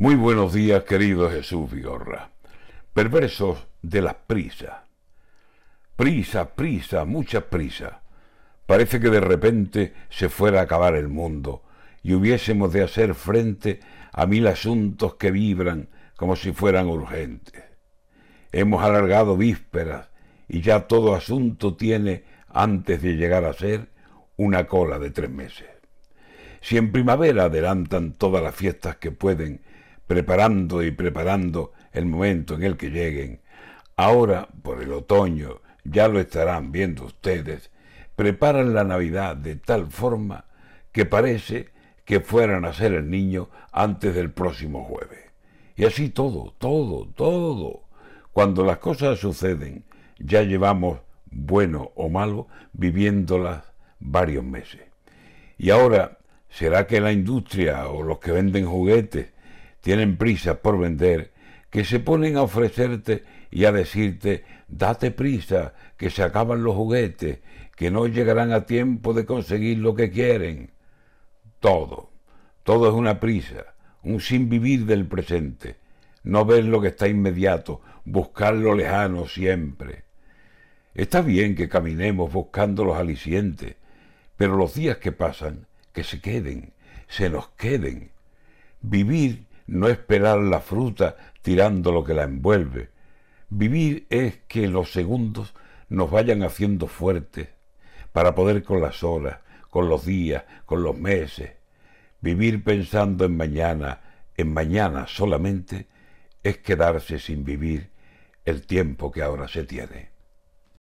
Muy buenos días, querido Jesús Vigorra. Perversos de las prisas. Prisa, prisa, mucha prisa. Parece que de repente se fuera a acabar el mundo y hubiésemos de hacer frente a mil asuntos que vibran como si fueran urgentes. Hemos alargado vísperas y ya todo asunto tiene, antes de llegar a ser, una cola de tres meses. Si en primavera adelantan todas las fiestas que pueden preparando y preparando el momento en el que lleguen. Ahora, por el otoño, ya lo estarán viendo ustedes, preparan la Navidad de tal forma que parece que fueran a ser el niño antes del próximo jueves. Y así todo, todo, todo. Cuando las cosas suceden, ya llevamos, bueno o malo, viviéndolas varios meses. Y ahora, ¿será que la industria o los que venden juguetes tienen prisa por vender, que se ponen a ofrecerte y a decirte, date prisa, que se acaban los juguetes, que no llegarán a tiempo de conseguir lo que quieren. Todo, todo es una prisa, un sin vivir del presente, no ver lo que está inmediato, buscar lo lejano siempre. Está bien que caminemos buscando los alicientes, pero los días que pasan, que se queden, se nos queden. Vivir no esperar la fruta tirando lo que la envuelve. Vivir es que los segundos nos vayan haciendo fuertes para poder con las horas, con los días, con los meses. Vivir pensando en mañana, en mañana solamente, es quedarse sin vivir el tiempo que ahora se tiene.